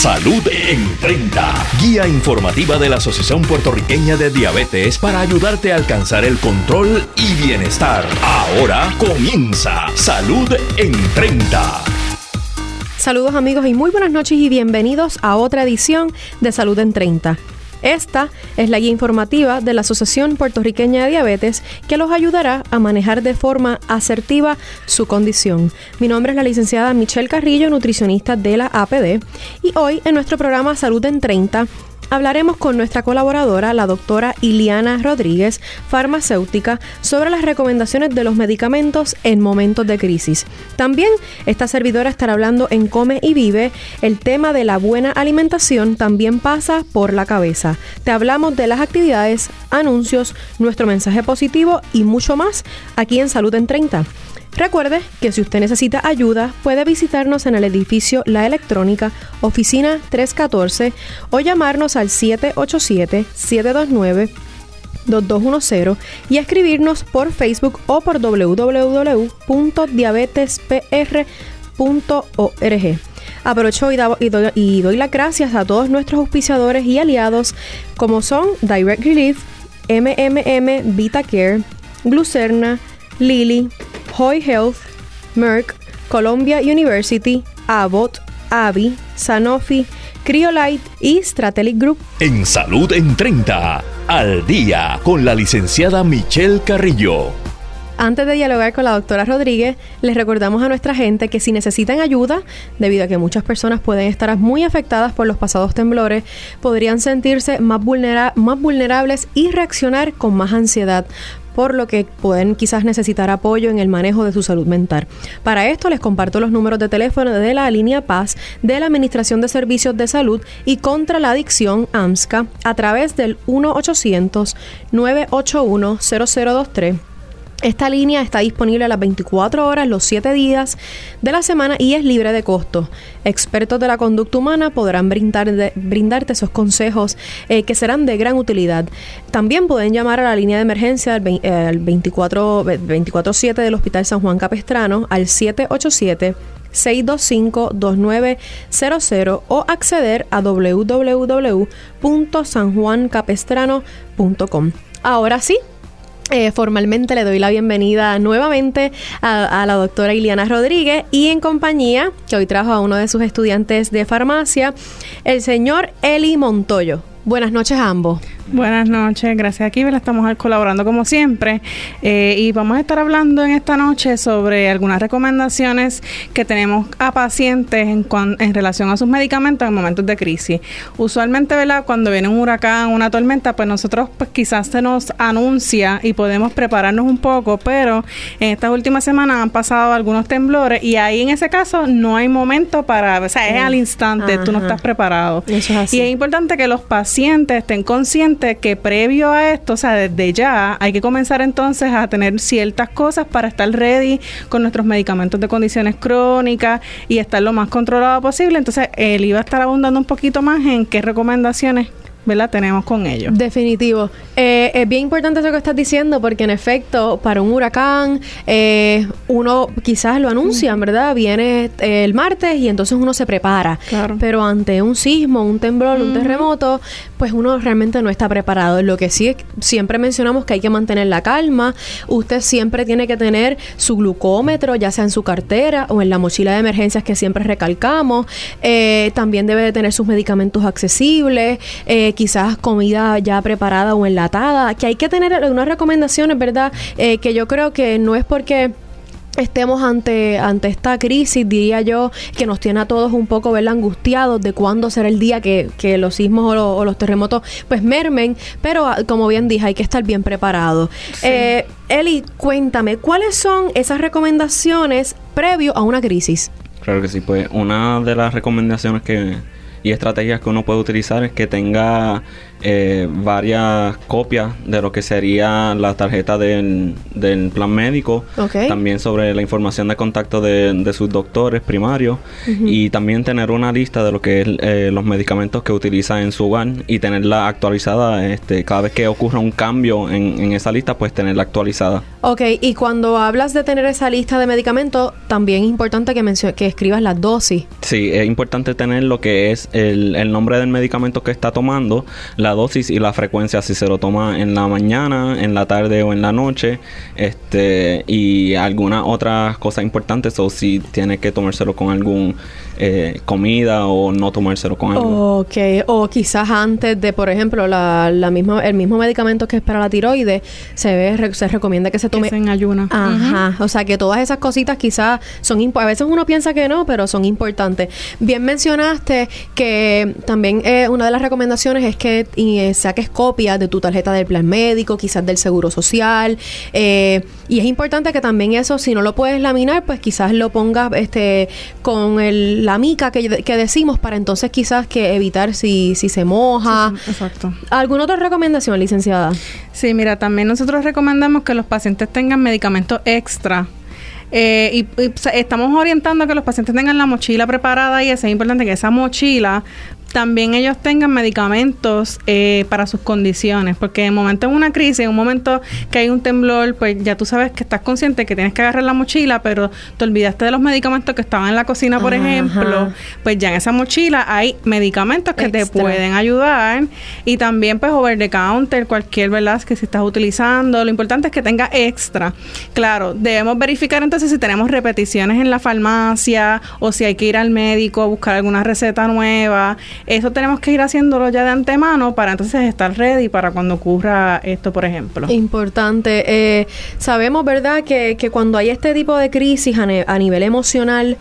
Salud en 30. Guía informativa de la Asociación Puertorriqueña de Diabetes para ayudarte a alcanzar el control y bienestar. Ahora comienza Salud en 30. Saludos amigos y muy buenas noches y bienvenidos a otra edición de Salud en 30. Esta es la guía informativa de la Asociación Puertorriqueña de Diabetes que los ayudará a manejar de forma asertiva su condición. Mi nombre es la licenciada Michelle Carrillo, nutricionista de la APD, y hoy en nuestro programa Salud en 30 hablaremos con nuestra colaboradora, la doctora Iliana Rodríguez, farmacéutica, sobre las recomendaciones de los medicamentos en momentos de crisis. También esta servidora estará hablando en Come y Vive. El tema de la buena alimentación también pasa por la cabeza. Te hablamos de las actividades, anuncios, nuestro mensaje positivo y mucho más aquí en Salud en 30. Recuerde que si usted necesita ayuda, puede visitarnos en el edificio La Electrónica, oficina 314, o llamarnos al 787-729-2210 y escribirnos por Facebook o por www.diabetespr.org. Aprovecho y, doy, doy las gracias a todos nuestros auspiciadores y aliados, como son Direct Relief, MMM VitaCare, Glucerna, Lily, Hoy Health, Merck, Columbia University, Abbott, Avi, Sanofi, Criolite y Stratelic Group. En Salud en 30, al día con la licenciada Michelle Carrillo. Antes de dialogar con la doctora Rodríguez, les recordamos a nuestra gente que si necesitan ayuda, debido a que muchas personas pueden estar muy afectadas por los pasados temblores, podrían sentirse más, más vulnerables y reaccionar con más ansiedad por lo que pueden quizás necesitar apoyo en el manejo de su salud mental. Para esto les comparto los números de teléfono de la línea Paz de la Administración de Servicios de Salud y contra la Adicción AMSCA a través del 1-800-981-0023 esta línea está disponible a las 24 horas, los 7 días de la semana y es libre de costo. Expertos de la conducta humana podrán brindarte esos consejos eh, que serán de gran utilidad. También pueden llamar a la línea de emergencia al, 24-7 del Hospital San Juan Capestrano al 787 625-2900 o acceder a www.sanjuancapestrano.com. Ahora sí, eh, formalmente le doy la bienvenida nuevamente a, la doctora Iliana Rodríguez y en compañía, que hoy trajo a uno de sus estudiantes de farmacia, el señor Eli Montoyo. Buenas noches a ambos. Buenas noches, gracias aquí, estamos colaborando como siempre eh, y vamos a estar hablando en esta noche sobre algunas recomendaciones que tenemos a pacientes en, en relación a sus medicamentos en momentos de crisis. Usualmente, ¿verdad? Cuando viene un huracán, una tormenta, pues nosotros pues quizás se nos anuncia y podemos prepararnos un poco, pero en estas últimas semanas han pasado algunos temblores y ahí en ese caso no hay momento para, o sea, es al instante, tú no estás preparado. Y es importante que los pacientes estén conscientes que previo a esto, o sea, desde ya, hay que comenzar entonces a tener ciertas cosas para estar ready con nuestros medicamentos de condiciones crónicas y estar lo más controlado posible. Entonces, él iba a estar abundando un poquito más en qué recomendaciones ¿verdad? tenemos con ellos. Definitivo. Eh, es bien importante eso que estás diciendo porque en efecto para un huracán eh, uno quizás lo anuncian, ¿verdad? Viene eh, el martes y entonces uno se prepara. Claro. Pero ante un sismo, un temblor, un terremoto, pues uno realmente no está preparado. Lo que sí siempre mencionamos que hay que mantener la calma. Usted siempre tiene que tener su glucómetro, ya sea en su cartera o en la mochila de emergencias que siempre recalcamos. también debe de tener sus medicamentos accesibles. Eh, quizás comida ya preparada o enlatada, que hay que tener algunas recomendaciones, ¿verdad? Eh, que yo creo que no es porque estemos ante, ante esta crisis, diría yo, que nos tiene a todos un poco ¿verdad? angustiados de cuándo será el día que, los sismos o, los terremotos pues mermen, pero ah, como bien dije, hay que estar bien preparado. Eh, Eli, cuéntame, ¿cuáles son esas recomendaciones previo a una crisis? Claro que sí, pues una de las recomendaciones que y estrategias que uno puede utilizar que tenga eh, varias copias de lo que sería la tarjeta del, plan médico, también sobre la información de contacto de, sus doctores primarios y también tener una lista de lo que es eh, los medicamentos que utiliza en su hogar y tenerla actualizada este, cada vez que ocurra un cambio en, esa lista, pues tenerla actualizada. Ok, y cuando hablas de tener esa lista de medicamentos, también es importante que, que escribas la dosis. Sí, es importante tener lo que es el, el, nombre del medicamento que está tomando, la dosis y la frecuencia, si se lo toma en la mañana, en la tarde o en la noche, este y algunas otras cosas importantes, o si tiene que tomárselo con algún eh, comida o no tomárselo con algo. Ok, o quizás antes de, por ejemplo, la, la misma, el mismo medicamento que es para la tiroides, se ve, se recomienda que se tome en ayuna. Ajá, o sea que todas esas cositas quizás son a veces uno piensa que no, pero son importantes. Bien mencionaste que también eh, una de las recomendaciones es que eh, saques copias de tu tarjeta del plan médico, quizás del seguro social, y es importante que también eso, si no lo puedes laminar, pues quizás lo pongas este con el la mica que, que, decimos para entonces quizás que evitar si, si se moja. exacto. ¿Alguna otra recomendación, licenciada? Sí, mira, también nosotros recomendamos que los pacientes tengan medicamentos extra eh, y, estamos orientando a que los pacientes tengan la mochila preparada y es importante que esa mochila también ellos tengan medicamentos eh, para sus condiciones, porque en momento de una crisis, en un momento que hay un temblor, pues ya tú sabes que estás consciente que tienes que agarrar la mochila, pero te olvidaste de los medicamentos que estaban en la cocina, por ejemplo, pues ya en esa mochila hay medicamentos que te pueden ayudar. Y también pues over the counter, cualquier verdad que si estás utilizando, lo importante es que tenga extra. Claro, debemos verificar entonces si tenemos repeticiones en la farmacia o si hay que ir al médico a buscar alguna receta nueva eso tenemos que ir haciéndolo ya de antemano para entonces estar ready para cuando ocurra esto, por ejemplo. Importante. Eh, sabemos, ¿verdad?, que, que, cuando hay este tipo de crisis a, a nivel emocional,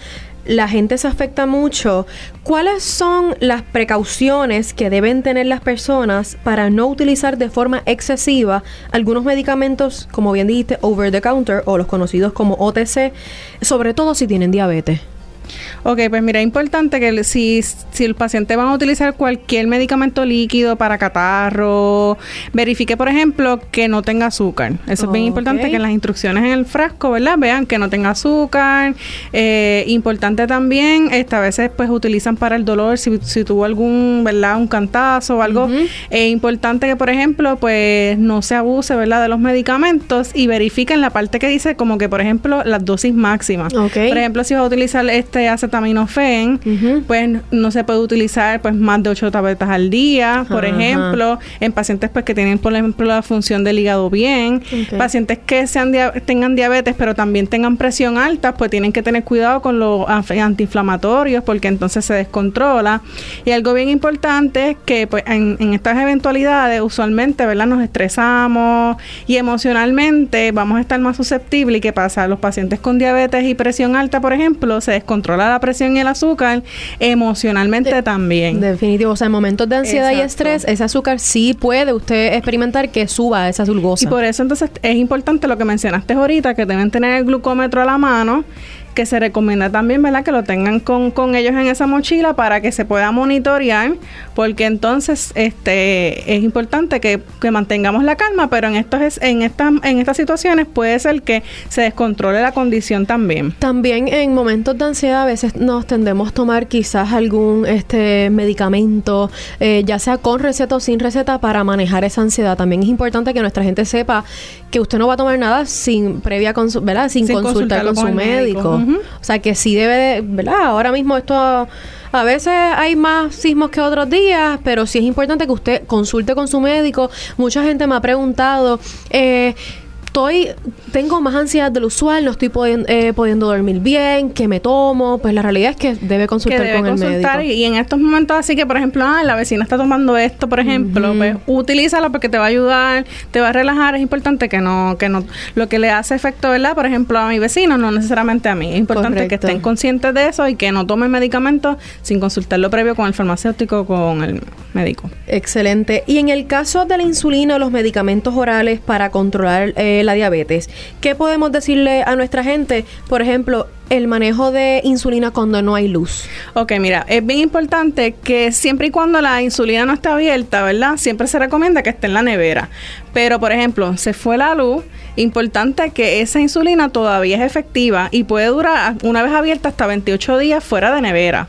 la gente se afecta mucho. ¿Cuáles son las precauciones que deben tener las personas para no utilizar de forma excesiva algunos medicamentos, como bien dijiste, over the counter o los conocidos como OTC, sobre todo si tienen diabetes? Ok, pues mira, es importante que si, si el paciente va a utilizar cualquier medicamento líquido para catarro, verifique, por ejemplo, que no tenga azúcar. Eso es bien importante que en las instrucciones en el frasco, ¿verdad? Vean que no tenga azúcar. Eh, importante también, esta a veces pues utilizan para el dolor, si, si tuvo algún, ¿verdad? Un cantazo o algo. Es importante que, por ejemplo, pues no se abuse, ¿verdad? De los medicamentos y verifiquen la parte que dice como que, por ejemplo, las dosis máximas. Por ejemplo, si va a utilizar este acetaminofén, pues no se puede utilizar pues más de ocho tabletas al día, por ejemplo, en pacientes pues que tienen por ejemplo la función del hígado bien, pacientes que sean tengan diabetes pero también tengan presión alta, pues tienen que tener cuidado con los antiinflamatorios porque entonces se descontrola. Y algo bien importante es que pues en, en estas eventualidades usualmente, ¿verdad? Nos estresamos y emocionalmente vamos a estar más susceptibles y qué pasa, los pacientes con diabetes y presión alta, por ejemplo, se descontrola la presión y el azúcar, emocionalmente también. Definitivo, o sea, en momentos de ansiedad y estrés, ese azúcar sí puede usted experimentar que suba esa glucosa. Y por eso entonces es importante lo que mencionaste ahorita, que deben tener el glucómetro a la mano que se recomienda también, ¿verdad? Que lo tengan con, con, ellos en esa mochila para que se pueda monitorear, porque entonces este es importante que, que mantengamos la calma, pero en estos en estas en estas situaciones puede ser que se descontrole la condición también. También en momentos de ansiedad a veces nos tendemos a tomar quizás algún este medicamento, eh, ya sea con receta o sin receta, para manejar esa ansiedad. También es importante que nuestra gente sepa que usted no va a tomar nada sin previa ¿verdad? Sin, consultar con su médico. O sea que sí debe, de, ¿verdad? Ahora mismo esto a veces hay más sismos que otros días, pero sí es importante que usted consulte con su médico. Mucha gente me ha preguntado, eh, estoy, tengo más ansiedad del usual, no estoy eh, pudiendo dormir bien, ¿qué me tomo? Pues la realidad es que debe consultar con el médico. Y, en estos momentos así que, por ejemplo, ah, la vecina está tomando esto, por ejemplo, pues utilízalo porque te va a ayudar, te va a relajar. Es importante que no, que no, lo que le hace efecto, ¿verdad? Por ejemplo, a mi vecino, no necesariamente a mí. Es importante que estén conscientes de eso y que no tomen medicamentos sin consultarlo previo con el farmacéutico o con el médico. Excelente. Y en el caso de la insulina o los medicamentos orales para controlar eh, la diabetes. ¿Qué podemos decirle a nuestra gente? Por ejemplo, el manejo de insulina cuando no hay luz. Ok, mira, es bien importante que siempre y cuando la insulina no esté abierta, ¿verdad? Siempre se recomienda que esté en la nevera. Pero, por ejemplo, se fue la luz, importante que esa insulina todavía es efectiva y puede durar una vez abierta hasta 28 días fuera de nevera.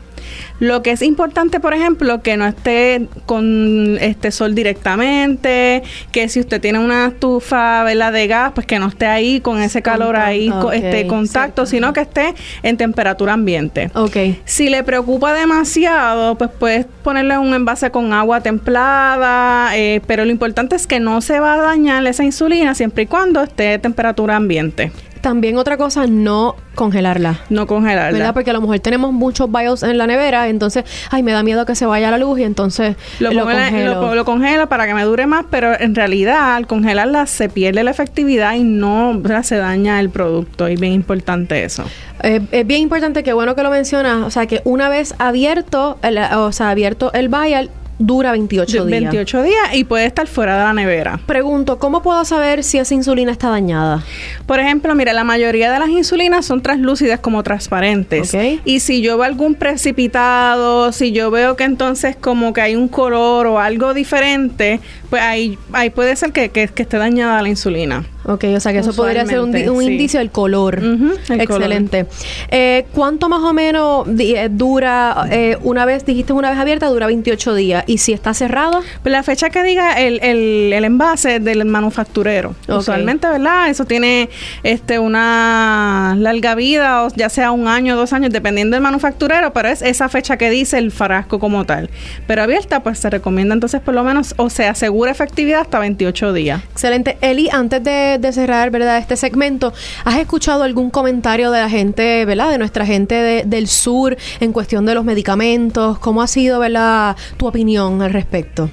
Lo que es importante, por ejemplo, que no esté con este sol directamente, que si usted tiene una estufa ¿verdad? de gas, pues que no esté ahí con ese calor ahí, este contacto, sino que esté en temperatura ambiente. Ok. Si le preocupa demasiado, pues puedes ponerle un envase con agua templada, eh, pero lo importante es que no se va a dañar esa insulina siempre y cuando esté a temperatura ambiente. También otra cosa, no congelarla. No congelarla. ¿Verdad? Porque a lo mejor tenemos muchos BIOS en la nevera, entonces, ay, me da miedo que se vaya la luz y entonces lo, lo, congelo. Lo, congela para que me dure más, pero en realidad al congelarla se pierde la efectividad y no se daña el producto. Y bien importante eso. Eh, es bien importante, que bueno que lo mencionas, o sea, que una vez abierto, o sea, abierto el vial, dura 28 días. 28 días y puede estar fuera de la nevera. Pregunto, ¿cómo puedo saber si esa insulina está dañada? Por ejemplo, mira, la mayoría de las insulinas son translúcidas como transparentes. Y si yo veo algún precipitado, si yo veo que entonces como que hay un color o algo diferente, pues ahí, ahí puede ser que, que, esté dañada la insulina. Ok, o sea que eso podría ser un, indicio del color. Excelente. Eh, ¿Cuánto más o menos eh, dura, eh, una vez, dijiste una vez abierta, dura 28 días? ¿Y si está cerrado? Pues la fecha que diga el, el, el envase del manufacturero. Usualmente, ¿verdad? Eso tiene este una larga vida, o ya sea un año, dos años, dependiendo del manufacturero, pero es esa fecha que dice el frasco como tal. Pero abierta, pues se recomienda entonces por lo menos, o se asegura efectividad hasta 28 días. Excelente. Eli, antes de, cerrar, ¿verdad? Este segmento, ¿has escuchado algún comentario de la gente, ¿verdad? De nuestra gente del sur en cuestión de los medicamentos. ¿Cómo ha sido, ¿verdad? Tu opinión al respecto.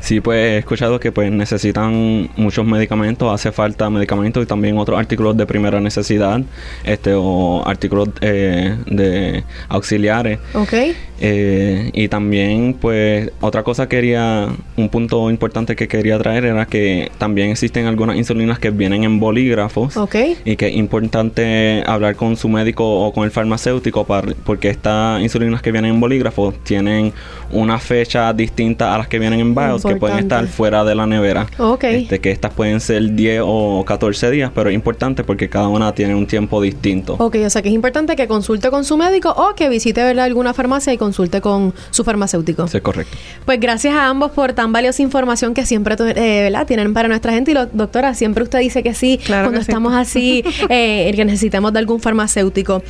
Sí, pues he escuchado que pues necesitan muchos medicamentos, hace falta medicamentos y también otros artículos de primera necesidad, este o artículos eh, de auxiliares. Ok. Eh, y también pues otra cosa quería, un punto importante que quería traer era que también existen algunas insulinas que vienen en bolígrafos. Ok. Y que es importante hablar con su médico o con el farmacéutico para, porque estas insulinas que vienen en bolígrafos tienen una fecha distinta a las que vienen en BIOS que pueden estar fuera de la nevera. Ok. Este, que estas pueden ser 10 o 14 días, pero es importante porque cada una tiene un tiempo distinto. Ok, o sea que es importante que consulte con su médico o que visite ¿verdad? alguna farmacia y consulte con su farmacéutico. Sí, correcto. Pues gracias a ambos por tan valiosa información que siempre eh, ¿verdad? tienen para nuestra gente. Y lo, doctora, siempre usted dice que sí cuando estamos así, eh, que necesitamos de algún farmacéutico.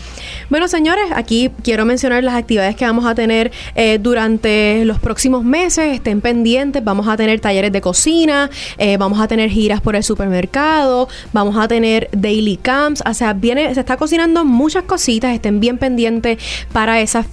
Bueno, señores, aquí quiero mencionar las actividades que vamos a tener eh, durante los próximos meses. Estén pendientes vamos a tener talleres de cocina, eh, vamos a tener giras por el supermercado, vamos a tener daily camps, o sea, viene, se está cocinando muchas cositas, estén bien pendientes para esas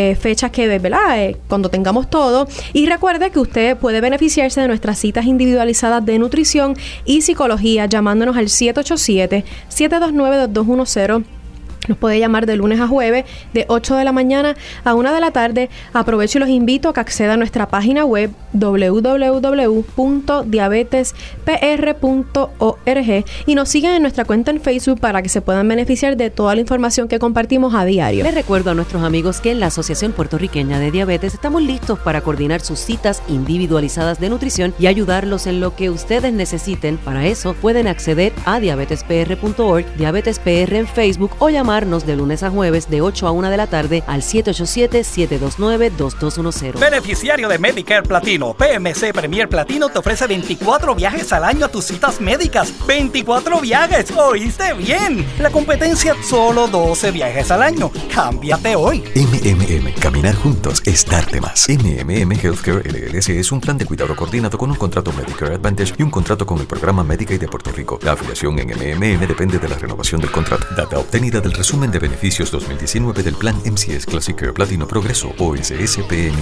eh, eh, fechas que, ¿verdad? cuando tengamos todo. Y recuerde que usted puede beneficiarse de nuestras citas individualizadas de nutrición y psicología llamándonos al 787 729 2210 nos puede llamar de lunes a jueves de 8 de la mañana a 1 de la tarde. Aprovecho y los invito a que acceda a nuestra página web www.diabetespr.org y nos sigan en nuestra cuenta en Facebook para que se puedan beneficiar de toda la información que compartimos a diario. Les recuerdo a nuestros amigos que en la Asociación Puertorriqueña de Diabetes estamos listos para coordinar sus citas individualizadas de nutrición y ayudarlos en lo que ustedes necesiten. Para eso pueden acceder a diabetespr.org, diabetespr en Facebook o llamar de lunes a jueves de 8 a 1 de la tarde al 787-729-2210. Beneficiario de Medicare Platino, PMC Premier Platino te ofrece 24 viajes al año a tus citas médicas. ¡24 viajes! ¿Oíste bien? La competencia solo 12 viajes al año. Cámbiate hoy. MMM, caminar juntos es darte más. MMM Healthcare LLC es un plan de cuidado coordinado con un contrato Medicare Advantage y un contrato con el programa Medicaid de Puerto Rico. La afiliación en MMM depende de la renovación del contrato. Data obtenida del Resumen de beneficios 2019 del plan MCS Classic Care Platino Progreso o SSPN.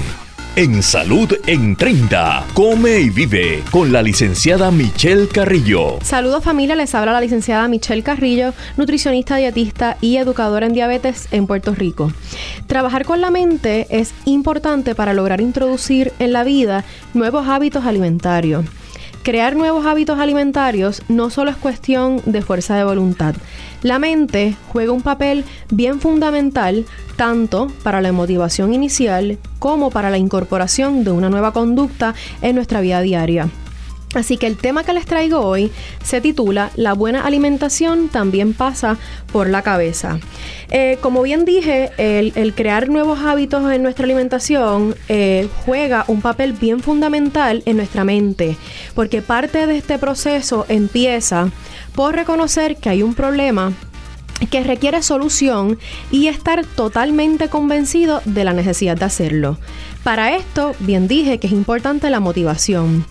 En Salud en 30, come y vive con la licenciada Michelle Carrillo. Saludos familia, les habla la licenciada Michelle Carrillo, nutricionista, dietista y educadora en diabetes en Puerto Rico. Trabajar con la mente es importante para lograr introducir en la vida nuevos hábitos alimentarios. Crear nuevos hábitos alimentarios no solo es cuestión de fuerza de voluntad. La mente juega un papel bien fundamental tanto para la motivación inicial como para la incorporación de una nueva conducta en nuestra vida diaria. Así que el tema que les traigo hoy se titula La buena alimentación también pasa por la cabeza. Eh, como bien dije, el, crear nuevos hábitos en nuestra alimentación eh, juega un papel bien fundamental en nuestra mente, porque parte de este proceso empieza por reconocer que hay un problema que requiere solución y estar totalmente convencido de la necesidad de hacerlo. Para esto, bien dije que es importante la motivación.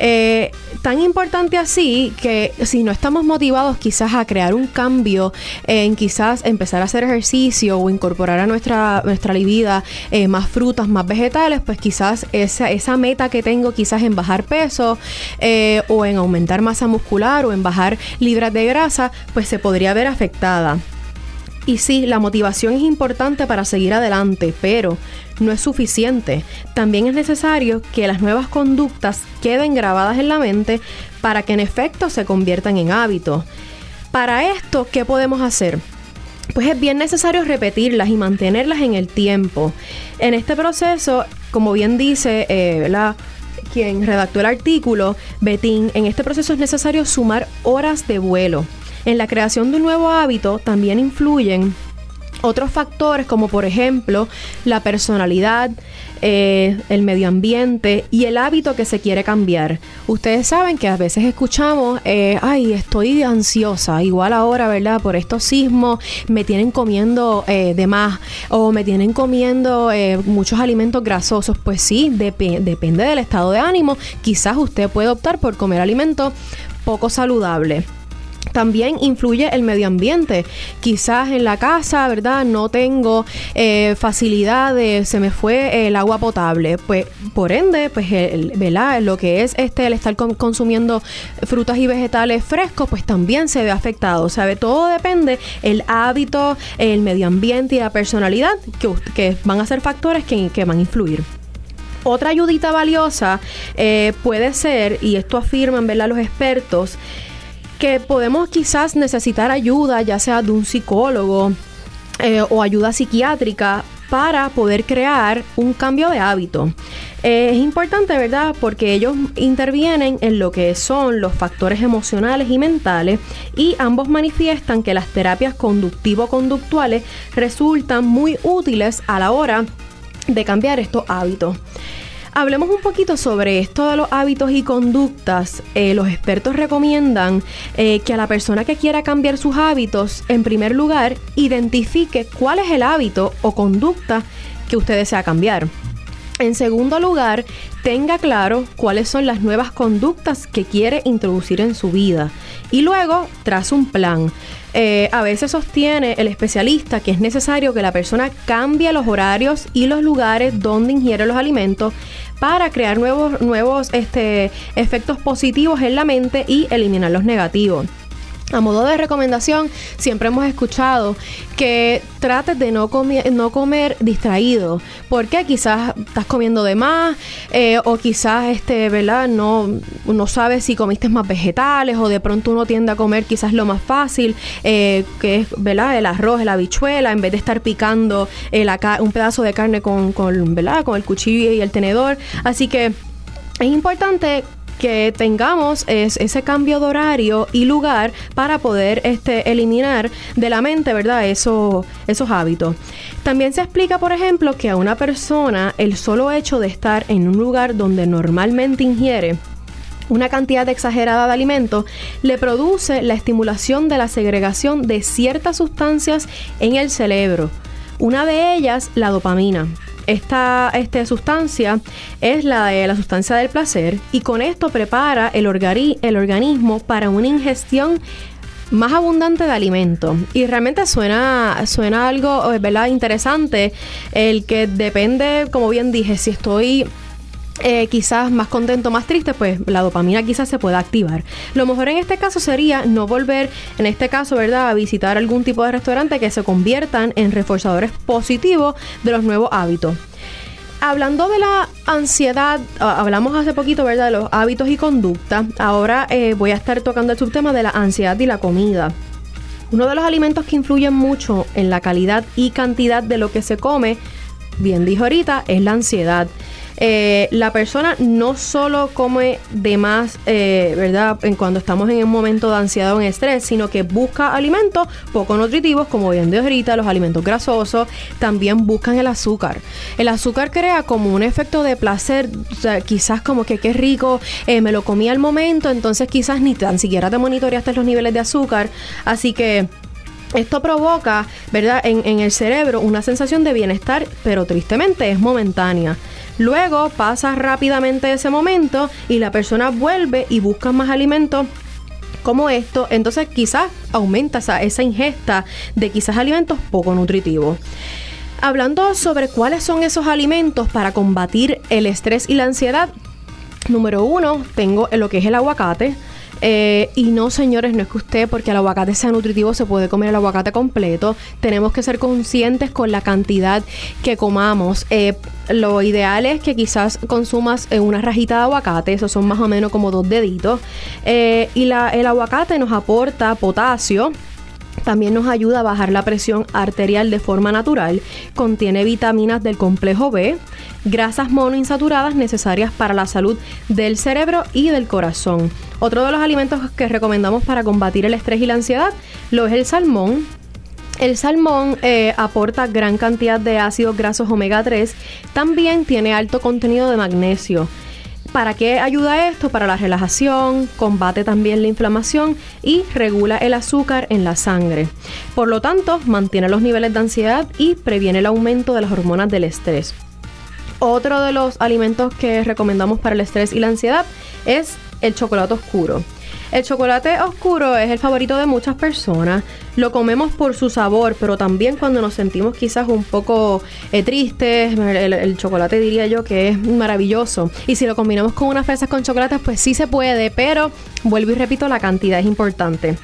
Eh, tan importante así que si no estamos motivados quizás a crear un cambio, en quizás empezar a hacer ejercicio o incorporar a nuestra, nuestra vida eh, más frutas, más vegetales, pues quizás esa, meta que tengo quizás en bajar peso eh, o en aumentar masa muscular o en bajar libras de grasa, pues se podría ver afectada. Y sí, la motivación es importante para seguir adelante, pero no es suficiente. También es necesario que las nuevas conductas queden grabadas en la mente para que en efecto se conviertan en hábitos. Para esto, ¿qué podemos hacer? Pues es bien necesario repetirlas y mantenerlas en el tiempo. En este proceso, como bien dice eh, quien redactó el artículo, Betín, en este proceso es necesario sumar horas de vuelo. En la creación de un nuevo hábito también influyen otros factores como por ejemplo la personalidad, eh, el medio ambiente y el hábito que se quiere cambiar. Ustedes saben que a veces escuchamos, eh, ay, estoy ansiosa, igual ahora, ¿verdad? Por estos sismos me tienen comiendo eh, de más o me tienen comiendo muchos alimentos grasosos. Pues sí, depende del estado de ánimo. Quizás usted puede optar por comer alimentos poco saludables. También influye el medio ambiente. Quizás en la casa, ¿verdad? No tengo eh, facilidades, se me fue el agua potable. Pues por ende, pues ¿verdad? Lo que es este el estar consumiendo frutas y vegetales frescos, pues también se ve afectado. ¿Sabe? Todo depende el hábito, el medio ambiente y la personalidad que, van a ser factores que, van a influir. Otra ayudita valiosa eh, puede ser, y esto afirman ¿verdad? los expertos, que podemos quizás necesitar ayuda, ya sea de un psicólogo eh, o ayuda psiquiátrica para poder crear un cambio de hábito. Eh, es importante, ¿verdad? Porque ellos intervienen en lo que son los factores emocionales y mentales y ambos manifiestan que las terapias conductivo-conductuales resultan muy útiles a la hora de cambiar estos hábitos. Hablemos un poquito sobre esto de los hábitos y conductas. Eh, los expertos recomiendan eh, que a la persona que quiera cambiar sus hábitos, en primer lugar, identifique cuál es el hábito o conducta que usted desea cambiar. En segundo lugar, tenga claro cuáles son las nuevas conductas que quiere introducir en su vida. Y luego, tras un plan. Eh, a veces sostiene el especialista que es necesario que la persona cambie los horarios y los lugares donde ingiere los alimentos para crear nuevos, nuevos este, efectos positivos en la mente y eliminar los negativos. A modo de recomendación, siempre hemos escuchado que trates de no, comer, no comer distraído, porque quizás estás comiendo de más eh, o quizás este, ¿verdad? No, no sabes si comiste más vegetales o de pronto uno tiende a comer quizás lo más fácil, eh, que es ¿verdad? el arroz, la habichuela, en vez de estar picando un pedazo de carne con, con, ¿verdad? con el cuchillo y el tenedor. Así que es importante que tengamos ese cambio de horario y lugar para poder este, eliminar de la mente, ¿verdad? Eso, esos hábitos. También se explica, por ejemplo, que a una persona el solo hecho de estar en un lugar donde normalmente ingiere una cantidad exagerada de alimentos le produce la estimulación de la segregación de ciertas sustancias en el cerebro. Una de ellas, la dopamina esta, esta sustancia es la de la sustancia del placer y con esto prepara el, el organismo para una ingestión más abundante de alimento. Y realmente suena, suena algo eh, ¿verdad? interesante, el que depende, como bien dije, si estoy eh, quizás más contento, más triste, pues la dopamina quizás se pueda activar. Lo mejor en este caso sería no volver, en este caso, ¿verdad?, a visitar algún tipo de restaurante que se conviertan en reforzadores positivos de los nuevos hábitos. Hablando de la ansiedad, ah, hablamos hace poquito, ¿verdad?, de los hábitos y conducta. Ahora eh, voy a estar tocando el subtema de la ansiedad y la comida. Uno de los alimentos que influyen mucho en la calidad y cantidad de lo que se come, bien dijo ahorita, es la ansiedad. Eh, la persona no solo come de más, eh, ¿verdad? En cuando estamos en un momento de ansiedad o en estrés, sino que busca alimentos poco nutritivos, como bien de ahorita, los alimentos grasosos, también buscan el azúcar. El azúcar crea como un efecto de placer, quizás como que qué rico, eh, me lo comí al momento, entonces quizás ni tan siquiera te monitoreaste los niveles de azúcar, así que esto provoca, ¿verdad?, en, el cerebro una sensación de bienestar, pero tristemente es momentánea. Luego pasa rápidamente ese momento y la persona vuelve y busca más alimentos como esto, entonces quizás aumenta esa, ingesta de quizás alimentos poco nutritivos. Hablando sobre cuáles son esos alimentos para combatir el estrés y la ansiedad, número uno, tengo lo que es el aguacate. Eh, y no, señores, no es que usted, porque el aguacate sea nutritivo, se puede comer el aguacate completo. Tenemos que ser conscientes con la cantidad que comamos. Eh, lo ideal es que quizás consumas eh, una rajita de aguacate, esos son más o menos como dos deditos. y la, el aguacate nos aporta potasio también nos ayuda a bajar la presión arterial de forma natural. Contiene vitaminas del complejo B, grasas monoinsaturadas necesarias para la salud del cerebro y del corazón. Otro de los alimentos que recomendamos para combatir el estrés y la ansiedad lo es el salmón. El salmón eh, aporta gran cantidad de ácidos grasos omega 3. También tiene alto contenido de magnesio. ¿Para qué ayuda esto? Para la relajación, combate también la inflamación y regula el azúcar en la sangre. Por lo tanto, mantiene los niveles de ansiedad y previene el aumento de las hormonas del estrés. Otro de los alimentos que recomendamos para el estrés y la ansiedad es el chocolate oscuro. El chocolate oscuro es el favorito de muchas personas. Lo comemos por su sabor, pero también cuando nos sentimos quizás un poco eh, tristes, el, chocolate diría yo que es maravilloso. Y si lo combinamos con unas fresas con chocolate, pues sí se puede, pero vuelvo y repito, la cantidad es importante.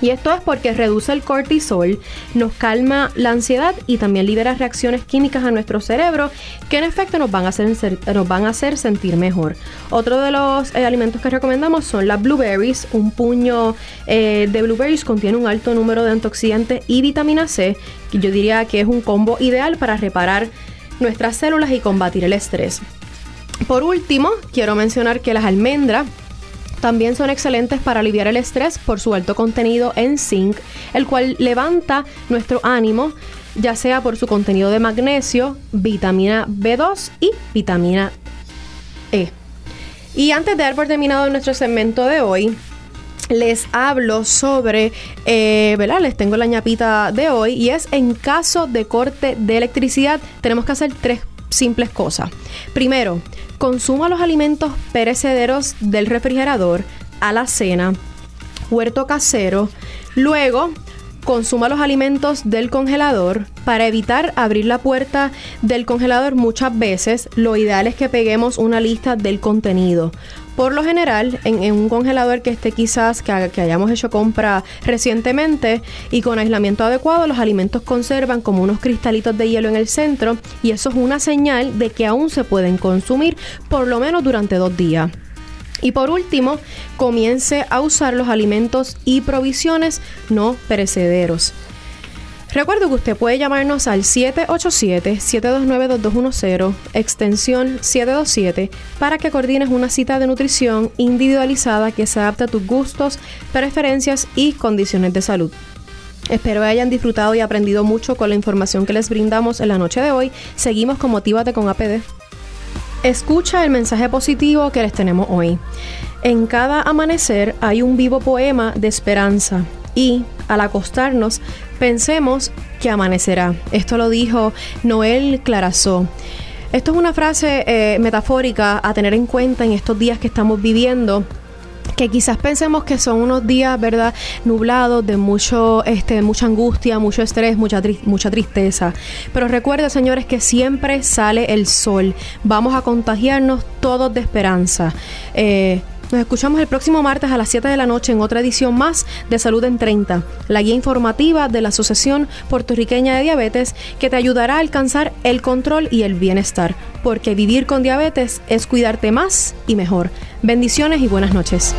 Y esto es porque reduce el cortisol, nos calma la ansiedad y también libera reacciones químicas a nuestro cerebro que en efecto nos van a hacer, nos van a hacer sentir mejor. Otro de los eh, alimentos que recomendamos son las blueberries. Un puño eh, de blueberries contiene un alto número de antioxidantes y vitamina C, que yo diría que es un combo ideal para reparar nuestras células y combatir el estrés. Por último, quiero mencionar que las almendras también son excelentes para aliviar el estrés por su alto contenido en zinc, el cual levanta nuestro ánimo, ya sea por su contenido de magnesio, vitamina B2 y vitamina E. Y antes de por terminado nuestro segmento de hoy, les hablo sobre, eh, ¿verdad? Les tengo la ñapita de hoy y es en caso de corte de electricidad tenemos que hacer tres simples cosas. Primero, consuma los alimentos perecederos del refrigerador a la cena, huerto casero, luego consuma los alimentos del congelador para evitar abrir la puerta del congelador muchas veces. Lo ideal es que peguemos una lista del contenido. Por lo general, en, un congelador que esté quizás, que, que, hayamos hecho compra recientemente y con aislamiento adecuado, los alimentos conservan como unos cristalitos de hielo en el centro y eso es una señal de que aún se pueden consumir por lo menos durante dos días. Y por último, comience a usar los alimentos y provisiones no perecederos. Recuerdo que usted puede llamarnos al 787-729-2210, extensión 727, para que coordines una cita de nutrición individualizada que se adapte a tus gustos, preferencias y condiciones de salud. Espero hayan disfrutado y aprendido mucho con la información que les brindamos en la noche de hoy. Seguimos con Motívate con APD. Escucha el mensaje positivo que les tenemos hoy. En cada amanecer hay un vivo poema de esperanza y al acostarnos pensemos que amanecerá. Esto lo dijo Noel Clarazó. Esto es una frase eh, metafórica a tener en cuenta en estos días que estamos viviendo que quizás pensemos que son unos días, ¿verdad?, nublados de mucho, este, mucha angustia, mucho estrés, mucha, mucha tristeza. Pero recuerda, señores, que siempre sale el sol. Vamos a contagiarnos todos de esperanza. Eh, nos escuchamos el próximo martes a las 7 de la noche en otra edición más de Salud en 30, la guía informativa de la Asociación Puertorriqueña de Diabetes que te ayudará a alcanzar el control y el bienestar, porque vivir con diabetes es cuidarte más y mejor. Bendiciones y buenas noches.